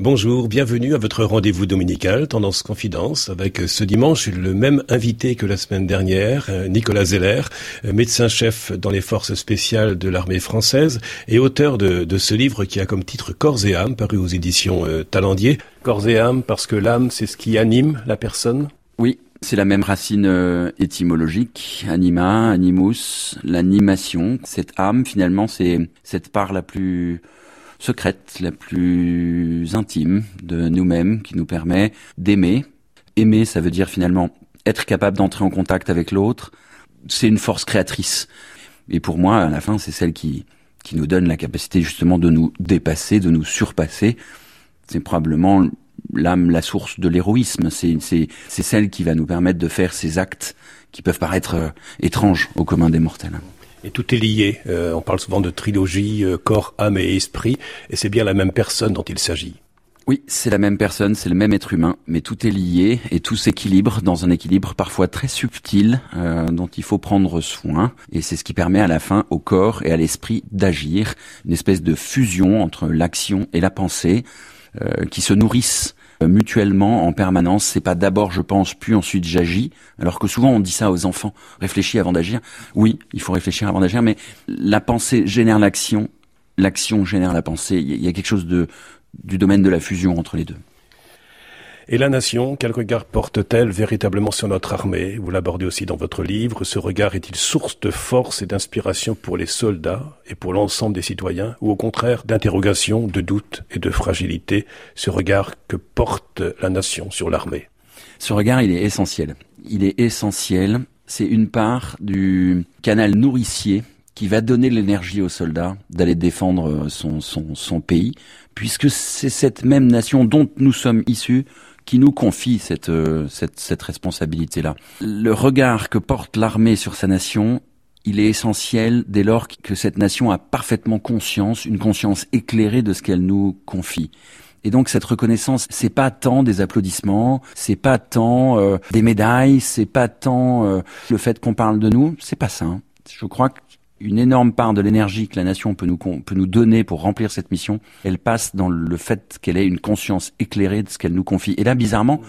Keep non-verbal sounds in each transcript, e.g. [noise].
Bonjour, bienvenue à votre rendez-vous dominical Tendance Confidence avec ce dimanche le même invité que la semaine dernière, euh, Nicolas Zeller, euh, médecin-chef dans les forces spéciales de l'armée française et auteur de, ce livre qui a comme titre Corps et âme paru aux éditions euh, Talendier. Corps et âme parce que l'âme c'est ce qui anime la personne? Oui, c'est la même racine étymologique, anima, animus, l'animation. Cette âme, finalement, c'est cette part la plus secrète, la plus intime de nous-mêmes, qui nous permet d'aimer. Aimer, ça veut dire finalement être capable d'entrer en contact avec l'autre. C'est une force créatrice. Et pour moi, à la fin, c'est celle qui, qui nous donne la capacité justement de nous dépasser, de nous surpasser. C'est probablement l'âme, la source de l'héroïsme. C'est, celle qui va nous permettre de faire ces actes qui peuvent paraître euh, étranges au commun des mortels. Et tout est lié. Euh, on parle souvent de trilogie, euh, corps, âme et esprit, et c'est bien la même personne dont il s'agit. Oui, c'est la même personne, c'est le même être humain, mais tout est lié et tout s'équilibre dans un équilibre parfois très subtil euh, dont il faut prendre soin. Et c'est ce qui permet à la fin au corps et à l'esprit d'agir, une espèce de fusion entre l'action et la pensée qui se nourrissent mutuellement en permanence. C'est pas d'abord je pense puis ensuite j'agis. Alors que souvent on dit ça aux enfants. Réfléchis avant d'agir. Oui, il faut réfléchir avant d'agir, mais la pensée génère l'action, l'action génère la pensée. Il y a quelque chose de du domaine de la fusion entre les deux. Et la nation, quel regard porte-t-elle véritablement sur notre armée? Vous l'abordez aussi dans votre livre. Ce regard est-il source de force et d'inspiration pour les soldats et pour l'ensemble des citoyens? Ou au contraire d'interrogation, de doute et de fragilité? Ce regard que porte la nation sur l'armée? Ce regard, il est essentiel. Il est essentiel. C'est une part du canal nourricier qui va donner l'énergie aux soldats d'aller défendre son, son, son pays, puisque c'est cette même nation dont nous sommes issus qui nous confie cette, euh, cette, cette responsabilité-là. Le regard que porte l'armée sur sa nation, il est essentiel dès lors que cette nation a parfaitement conscience, une conscience éclairée de ce qu'elle nous confie. Et donc cette reconnaissance, c'est pas tant des applaudissements, c'est pas tant euh, des médailles, c'est pas tant euh, le fait qu'on parle de nous, c'est pas ça. Hein. Je crois que une énorme part de l'énergie que la nation peut nous, peut nous donner pour remplir cette mission, elle passe dans le fait qu'elle ait une conscience éclairée de ce qu'elle nous confie. Et là, bizarrement,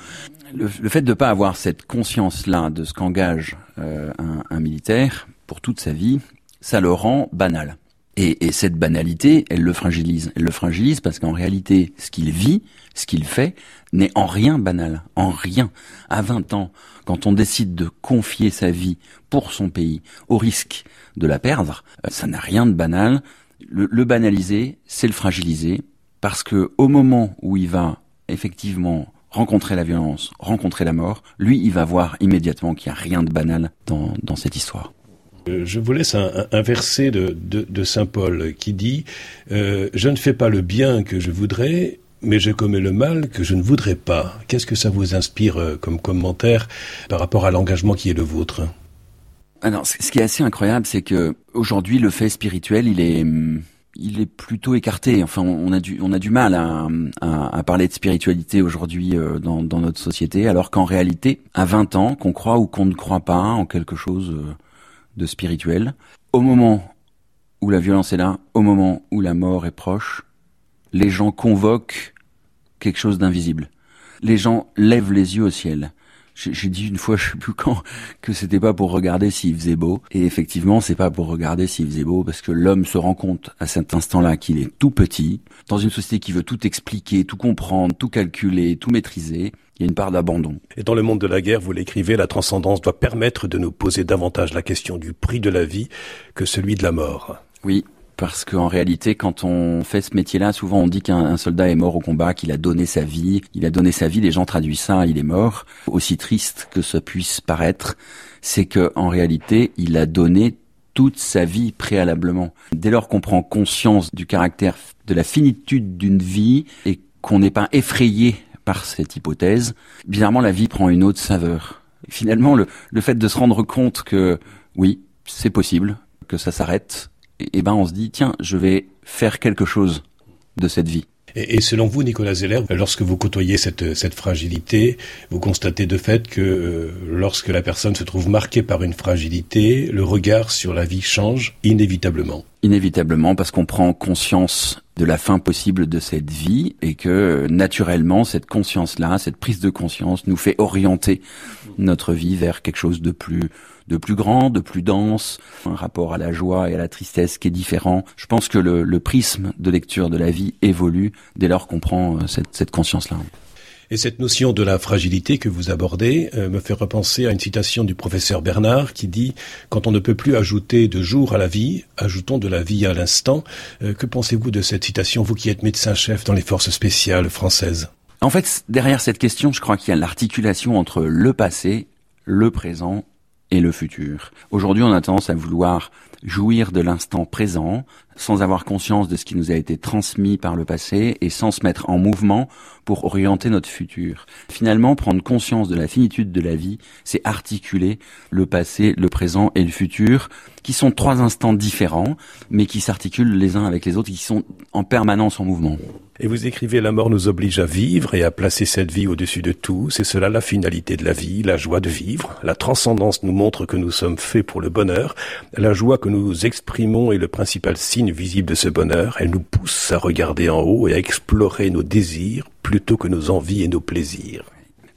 le, fait de ne pas avoir cette conscience-là de ce qu'engage euh, un, un, militaire pour toute sa vie, ça le rend banal. Et, et, cette banalité, elle le fragilise. Elle le fragilise parce qu'en réalité, ce qu'il vit, ce qu'il fait, n'est en rien banal, en rien. À 20 ans, quand on décide de confier sa vie pour son pays, au risque de la perdre, euh, ça n'a rien de banal. Le, banaliser, c'est le fragiliser, parce que au moment où il va effectivement rencontrer la violence, rencontrer la mort, lui, il va voir immédiatement qu'il n'y a rien de banal dans, dans cette histoire. Euh, je vous laisse un, verset de, Saint Paul qui dit euh, Je ne fais pas le bien que je voudrais, mais je commets le mal que je ne voudrais pas. Qu'est-ce que ça vous inspire euh, comme commentaire par rapport à l'engagement qui est le vôtre? Alors, ce qui est assez incroyable, c'est que aujourd'hui, le fait spirituel, il est il est plutôt écarté. Enfin, on a du, on a du mal à, à, parler de spiritualité aujourd'hui dans, dans, notre société, alors qu'en réalité, à 20 ans, qu'on croit ou qu'on ne croit pas en quelque chose de spirituel. Au moment où la violence est là, au moment où la mort est proche, les gens convoquent quelque chose d'invisible. Les gens lèvent les yeux au ciel. J'ai dit une fois, je sais plus quand, que c'était pas pour regarder s'il faisait beau. Et effectivement, c'est pas pour regarder s'il faisait beau, parce que l'homme se rend compte à cet instant-là qu'il est tout petit, dans une société qui veut tout expliquer, tout comprendre, tout calculer, tout maîtriser. Il y a une part d'abandon. Et dans le monde de la guerre, vous l'écrivez, la transcendance doit permettre de nous poser davantage la question du prix de la vie que celui de la mort. Oui, parce qu'en réalité, quand on fait ce métier-là, souvent on dit qu'un soldat est mort au combat, qu'il a donné sa vie. Il a donné sa vie, les gens traduisent ça, il est mort. Aussi triste que ça puisse paraître, c'est que en réalité, il a donné toute sa vie préalablement. Dès lors qu'on prend conscience du caractère de la finitude d'une vie et qu'on n'est pas effrayé par cette hypothèse, bizarrement la vie prend une autre saveur. finalement, le, le fait de se rendre compte que oui, c'est possible, que ça s'arrête, et, ben on se dit tiens, je vais faire quelque chose de cette vie. Et, selon vous, Nicolas Zeller, lorsque vous côtoyez cette, cette fragilité, vous constatez de fait que euh, lorsque la personne se trouve marquée par une fragilité, le regard sur la vie change inévitablement. Inévitablement, parce qu'on prend conscience de la fin possible de cette vie et que naturellement, cette conscience-là, cette prise de conscience nous fait orienter notre vie vers quelque chose de plus de plus grand, de plus dense, un rapport à la joie et à la tristesse qui est différent. Je pense que le, prisme de lecture de la vie évolue dès lors qu'on prend euh, cette, conscience-là. Et cette notion de la fragilité que vous abordez euh, me fait repenser à une citation du professeur Bernard qui dit ⁇ Quand on ne peut plus ajouter de jour à la vie, ajoutons de la vie à l'instant euh, Que pensez-vous de cette citation, vous qui êtes médecin-chef dans les forces spéciales françaises? En fait, derrière cette question, je crois qu'il y a l'articulation entre le passé, le présent et le futur. Aujourd'hui, on a tendance à vouloir jouir de l'instant présent sans avoir conscience de ce qui nous a été transmis par le passé et sans se mettre en mouvement pour orienter notre futur. Finalement, prendre conscience de la finitude de la vie, c'est articuler le passé, le présent et le futur, qui sont trois instants différents, mais qui s'articulent les uns avec les autres, qui sont en permanence en mouvement. Et vous écrivez La mort nous oblige à vivre et à placer cette vie au-dessus de tout. C'est cela la finalité de la vie, la joie de vivre. La transcendance nous montre que nous sommes faits pour le bonheur. La joie que nous exprimons est le principal signe visible de ce bonheur. Elle nous pousse à regarder en haut et à explorer nos désirs plutôt que nos envies et nos plaisirs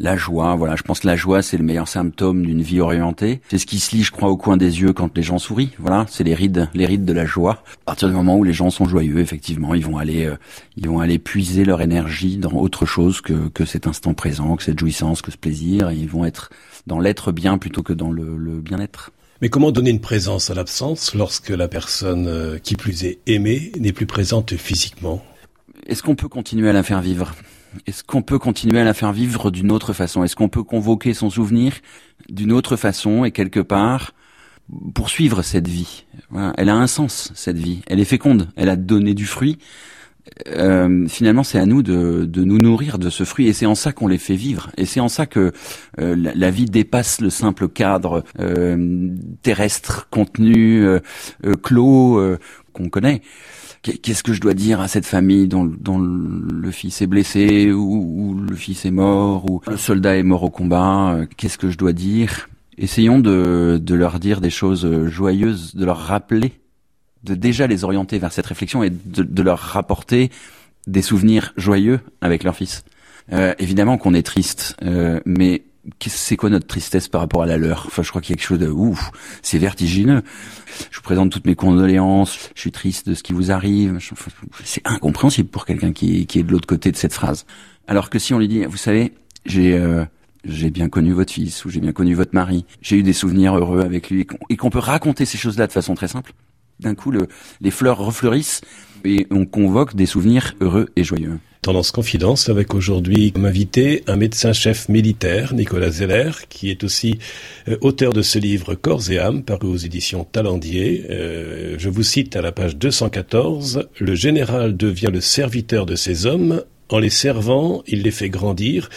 la joie, voilà, je pense que la joie c'est le meilleur symptôme d'une vie orientée. C'est ce qui se lit, je crois, au coin des yeux quand les gens sourient. Voilà, c'est les rides, les rides de la joie. À partir du moment où les gens sont joyeux, effectivement, ils vont aller, euh, ils vont aller puiser leur énergie dans autre chose que que cet instant présent, que cette jouissance, que ce plaisir. Et ils vont être dans l'être bien plutôt que dans le, le bien-être. Mais comment donner une présence à l'absence lorsque la personne euh, qui plus est aimée n'est plus présente physiquement? Est-ce qu'on peut continuer à la faire vivre? Est-ce qu'on peut continuer à la faire vivre d'une autre façon? Est-ce qu'on peut convoquer son souvenir d'une autre façon et quelque part poursuivre cette vie? Elle a un sens, cette vie. Elle est féconde. Elle a donné du fruit. Euh, finalement, c'est à nous de, nous nourrir de ce fruit, et c'est en ça qu'on les fait vivre. Et c'est en ça que euh, la, vie dépasse le simple cadre euh, terrestre, contenu, clos qu'on connaît qu'est-ce que je dois dire à cette famille dont, dont le fils est blessé ou, le fils est mort ou le soldat est mort au combat euh, Qu'est-ce que je dois dire? Essayons de, de leur dire des choses joyeuses, de leur rappeler, de déjà les orienter vers cette réflexion et de, de leur rapporter des souvenirs joyeux avec leur fils. Euh, évidemment qu'on est triste, euh, mais c'est quoi notre tristesse par rapport à la leur? Enfin, je crois qu'il y a quelque chose de ouf, c'est vertigineux. Je vous présente toutes mes condoléances. Je suis triste de ce qui vous arrive. C'est incompréhensible pour quelqu'un qui, qui est de l'autre côté de cette phrase. Alors que si on lui dit, vous savez, j'ai euh, j'ai bien connu votre fils ou j'ai bien connu votre mari, j'ai eu des souvenirs heureux avec lui et qu'on peut raconter ces choses-là de façon très simple. D'un coup, le, les fleurs refleurissent et on convoque des souvenirs heureux et joyeux. Tendance Confidence avec aujourd'hui comme invité un médecin-chef militaire, Nicolas Zeller, qui est aussi euh, auteur de ce livre Corps et âme, paru aux éditions Talendier. Euh, je vous cite à la page 214, Le général devient le serviteur de ses hommes, en les servant, il les fait grandir.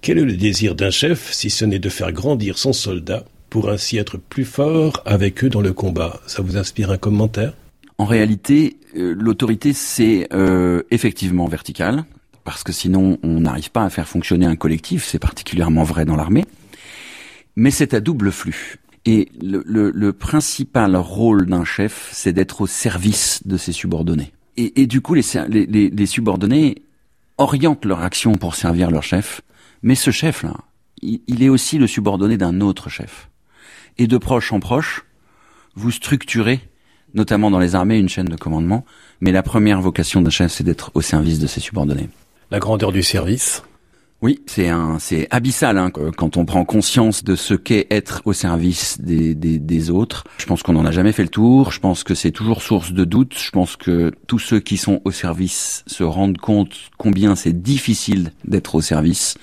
Quel est le désir d'un chef si ce n'est de faire grandir son soldat? Pour ainsi être plus fort avec eux dans le combat Ça vous inspire un commentaire? En réalité, euh, l'autorité, c'est euh, effectivement vertical, parce que sinon, on n'arrive pas à faire fonctionner un collectif, c'est particulièrement vrai dans l'armée, mais c'est à double flux. Et le, principal rôle d'un chef, c'est d'être au service de ses subordonnés. Et, du coup, les, les, subordonnés orientent leur action pour servir leur chef, mais ce chef-là, il est aussi le subordonné d'un autre chef. Et de proche en proche, vous structurez notamment dans les armées, une chaîne de commandement. Mais la première vocation d'un chef, c'est d'être au service de ses subordonnés. La grandeur du service oui, c'est un, c'est abyssal hein, quand on prend conscience de ce qu'est être au service des, des, des autres. Je pense qu'on n'en a jamais fait le tour. Je pense que c'est toujours source de doute. Je pense que tous ceux qui sont au service se rendent compte combien c'est difficile d'être au service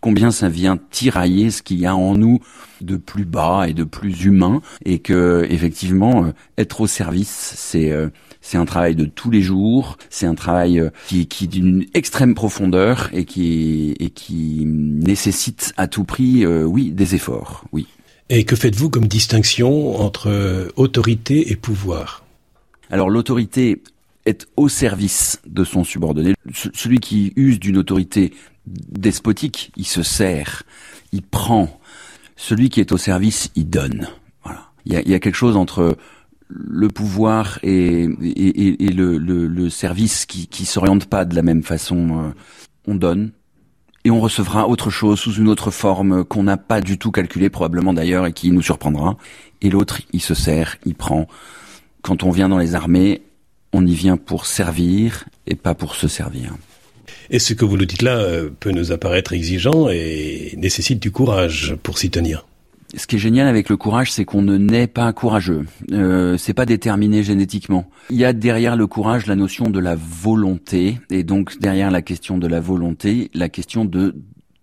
combien ça vient tirailler ce qu'il y a en nous de plus bas et de plus humain et que effectivement euh, être au service c'est euh, c'est un travail de tous les jours, c'est un travail euh, qui, qui d'une extrême profondeur et qui et qui nécessite à tout prix oui des efforts, oui. Et que faites-vous comme distinction entre autorité et pouvoir? Alors l'autorité est au service de son subordonné. celui qui use d'une autorité despotique, il se sert, il prend. Celui qui est au service, il donne. Voilà. Il y a, il y a quelque chose entre le pouvoir et, et, et le, le, le, service qui, qui s'oriente pas de la même façon. Euh, on donne et on recevra autre chose sous une autre forme qu'on n'a pas du tout calculée probablement d'ailleurs et qui nous surprendra. Et l'autre, il se sert, il prend. Quand on vient dans les armées, on y vient pour servir et pas pour se servir. Et ce que vous nous dites là euh, peut nous apparaître exigeant et nécessite du courage pour s'y tenir. Ce qui est génial avec le courage, c'est qu'on ne naît pas courageux. Euh, c'est pas déterminé génétiquement. Il y a derrière le courage la notion de la volonté, et donc derrière la question de la volonté, la question de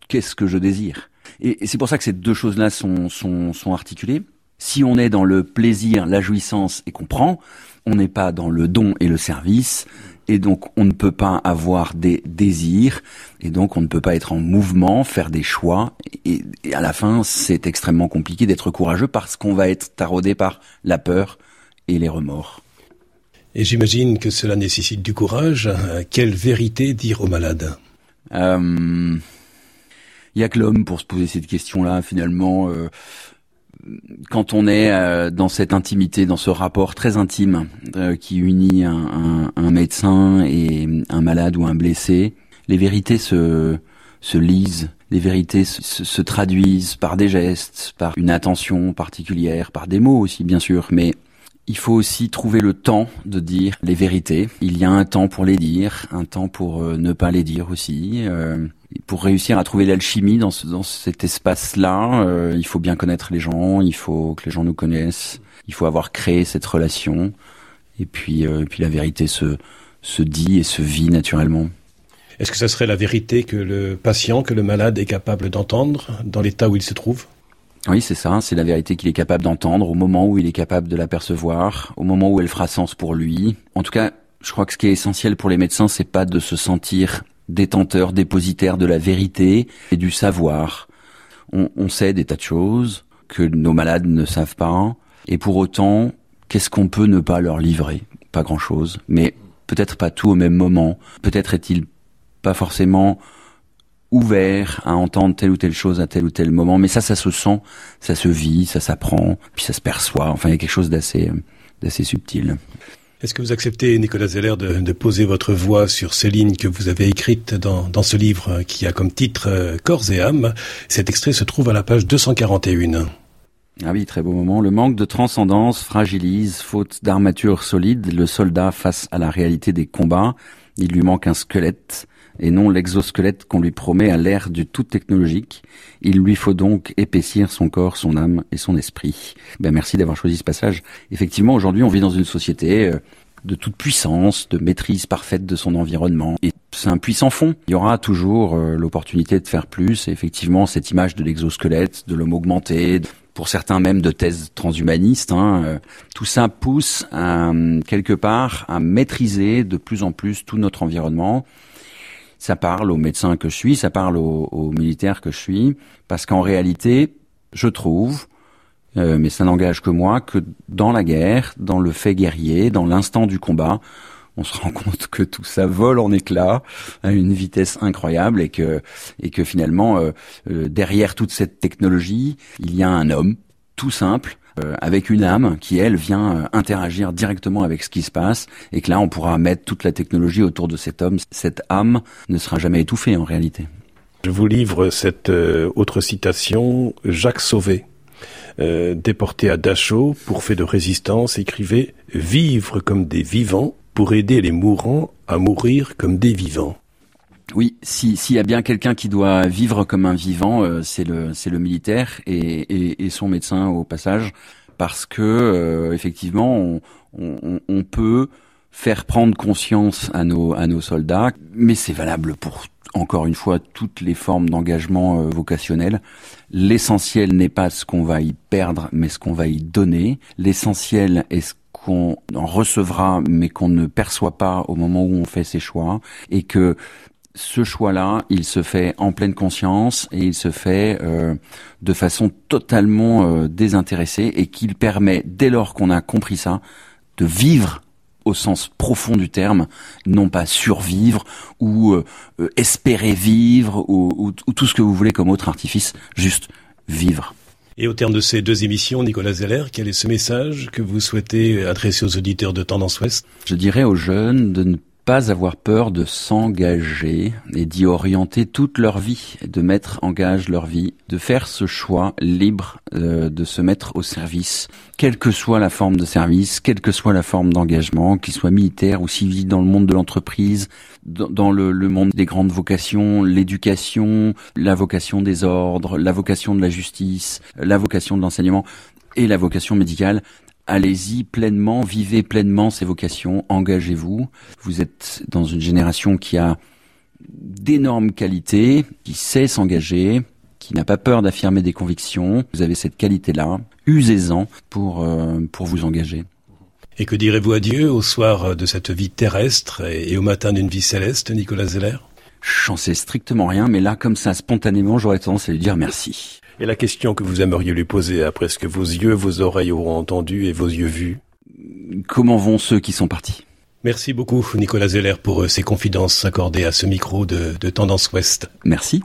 qu'est-ce que je désire. Et, c'est pour ça que ces deux choses-là sont, sont, sont articulées. Si on est dans le plaisir, la jouissance et qu'on prend, on n'est pas dans le don et le service, et donc on ne peut pas avoir des désirs, et donc on ne peut pas être en mouvement, faire des choix, et, à la fin c'est extrêmement compliqué d'être courageux parce qu'on va être taraudé par la peur et les remords. Et j'imagine que cela nécessite du courage. Quelle vérité dire aux malades euh, Il y a que l'homme pour se poser cette question-là finalement. Euh, quand on est euh, dans cette intimité, dans ce rapport très intime euh, qui unit un, médecin et un malade ou un blessé, les vérités se, se lisent, les vérités se, se, traduisent par des gestes, par une attention particulière, par des mots aussi bien sûr, mais il faut aussi trouver le temps de dire les vérités. Il y a un temps pour les dire, un temps pour euh, ne pas les dire aussi. Euh, pour réussir à trouver l'alchimie dans, dans cet espace-là, euh, il faut bien connaître les gens, il faut que les gens nous connaissent, il faut avoir créé cette relation. Et puis, et puis la vérité se, se dit et se vit naturellement. Est-ce que ça serait la vérité que le patient, que le malade est capable d'entendre dans l'état où il se trouve? Oui, c'est ça, c'est la vérité qu'il est capable d'entendre au moment où il est capable de l'apercevoir, au moment où elle fera sens pour lui. En tout cas, je crois que ce qui est essentiel pour les médecins, c'est pas de se sentir détenteur, dépositaire de la vérité et du savoir. On, on sait des tas de choses que nos malades ne savent pas, et pour autant, qu'est-ce qu'on peut ne pas leur livrer? Pas grand-chose, mais peut-être pas tout au même moment. Peut-être est-il pas forcément ouvert à entendre telle ou telle chose à tel ou tel moment. Mais ça, ça se sent, ça se vit, ça s'apprend, puis ça se perçoit. Enfin, il y a quelque chose d'assez, d'assez subtil. Est-ce que vous acceptez, Nicolas Zeller, de, de, poser votre voix sur ces lignes que vous avez écrites dans, dans ce livre qui a comme titre euh, Corps et âme? Cet extrait se trouve à la page 241. Ah oui, très beau moment. Le manque de transcendance fragilise, faute d'armature solide, le soldat face à la réalité des combats. Il lui manque un squelette et non l'exosquelette qu'on lui promet à l'ère du tout technologique. Il lui faut donc épaissir son corps, son âme et son esprit. Ben merci d'avoir choisi ce passage. Effectivement, aujourd'hui, on vit dans une société euh, de toute puissance, de maîtrise parfaite de son environnement. Et c'est un puissant fond. Il y aura toujours euh, l'opportunité de faire plus. Et effectivement, cette image de l'exosquelette, de l'homme augmenté, pour certains même de thèses transhumanistes, hein, euh, tout ça pousse à, quelque part à maîtriser de plus en plus tout notre environnement ça parle aux médecins que je suis, ça parle aux, militaires que je suis, parce qu'en réalité, je trouve, euh, mais ça n'engage que moi, que dans la guerre, dans le fait guerrier, dans l'instant du combat, on se rend [laughs] compte que tout ça vole en éclats à une vitesse incroyable et que et que finalement euh, euh, derrière toute cette technologie, il y a un homme tout simple avec une âme qui, elle, vient euh, interagir directement avec ce qui se passe, et que là, on pourra mettre toute la technologie autour de cet homme. Cette âme ne sera jamais étouffée en réalité. Je vous livre cette euh, autre citation. Jacques Sauvé, déporté à Dachau pour fait de résistance, écrivait « Vivre comme des vivants pour aider les mourants à mourir comme des vivants ». Oui, s'il y a bien quelqu'un qui doit vivre comme un vivant, euh, c'est le le militaire et, et, son médecin au passage, parce que euh, effectivement on, on, on, peut faire prendre conscience à nos à nos soldats, mais c'est valable pour encore une fois toutes les formes d'engagement euh, vocationnel. L'essentiel n'est pas ce qu'on va y perdre, mais ce qu'on va y donner. L'essentiel est ce qu'on en recevra, mais qu'on ne perçoit pas au moment où on fait ses choix, et que ce choix-là, il se fait en pleine conscience et il se fait euh, de façon totalement euh, désintéressée et qu'il permet, dès lors qu'on a compris ça, de vivre au sens profond du terme, non pas survivre ou euh, espérer vivre ou, tout ce que vous voulez comme autre artifice, juste vivre. Et au terme de ces deux émissions, Nicolas Zeller, quel est ce message que vous souhaitez adresser aux auditeurs de Tendance Ouest? Je dirais aux jeunes de ne pas avoir peur de s'engager et d'y orienter toute leur vie, de mettre en gage leur vie, de faire ce choix libre euh, de se mettre au service, quelle que soit la forme de service, quelle que soit la forme d'engagement, qu'il soit militaire ou civil dans le monde de l'entreprise, dans, le, le, monde des grandes vocations, l'éducation, la vocation des ordres, la vocation de la justice, la vocation de l'enseignement et la vocation médicale allez-y pleinement, vivez pleinement ces vocations, engagez-vous. Vous êtes dans une génération qui a d'énormes qualités, qui sait s'engager, qui n'a pas peur d'affirmer des convictions. Vous avez cette qualité-là, usez-en pour, euh, pour vous engager. Et que direz-vous à Dieu au soir de cette vie terrestre et, au matin d'une vie céleste, Nicolas Zeller? J'en sais strictement rien, mais là, comme ça, spontanément, j'aurais tendance à lui dire merci. Et la question que vous aimeriez lui poser après ce que vos yeux, vos oreilles auront entendu et vos yeux vus Comment vont ceux qui sont partis? Merci beaucoup Nicolas Zeller pour euh, ces confidences accordées à ce micro de, de Tendance Ouest. Merci.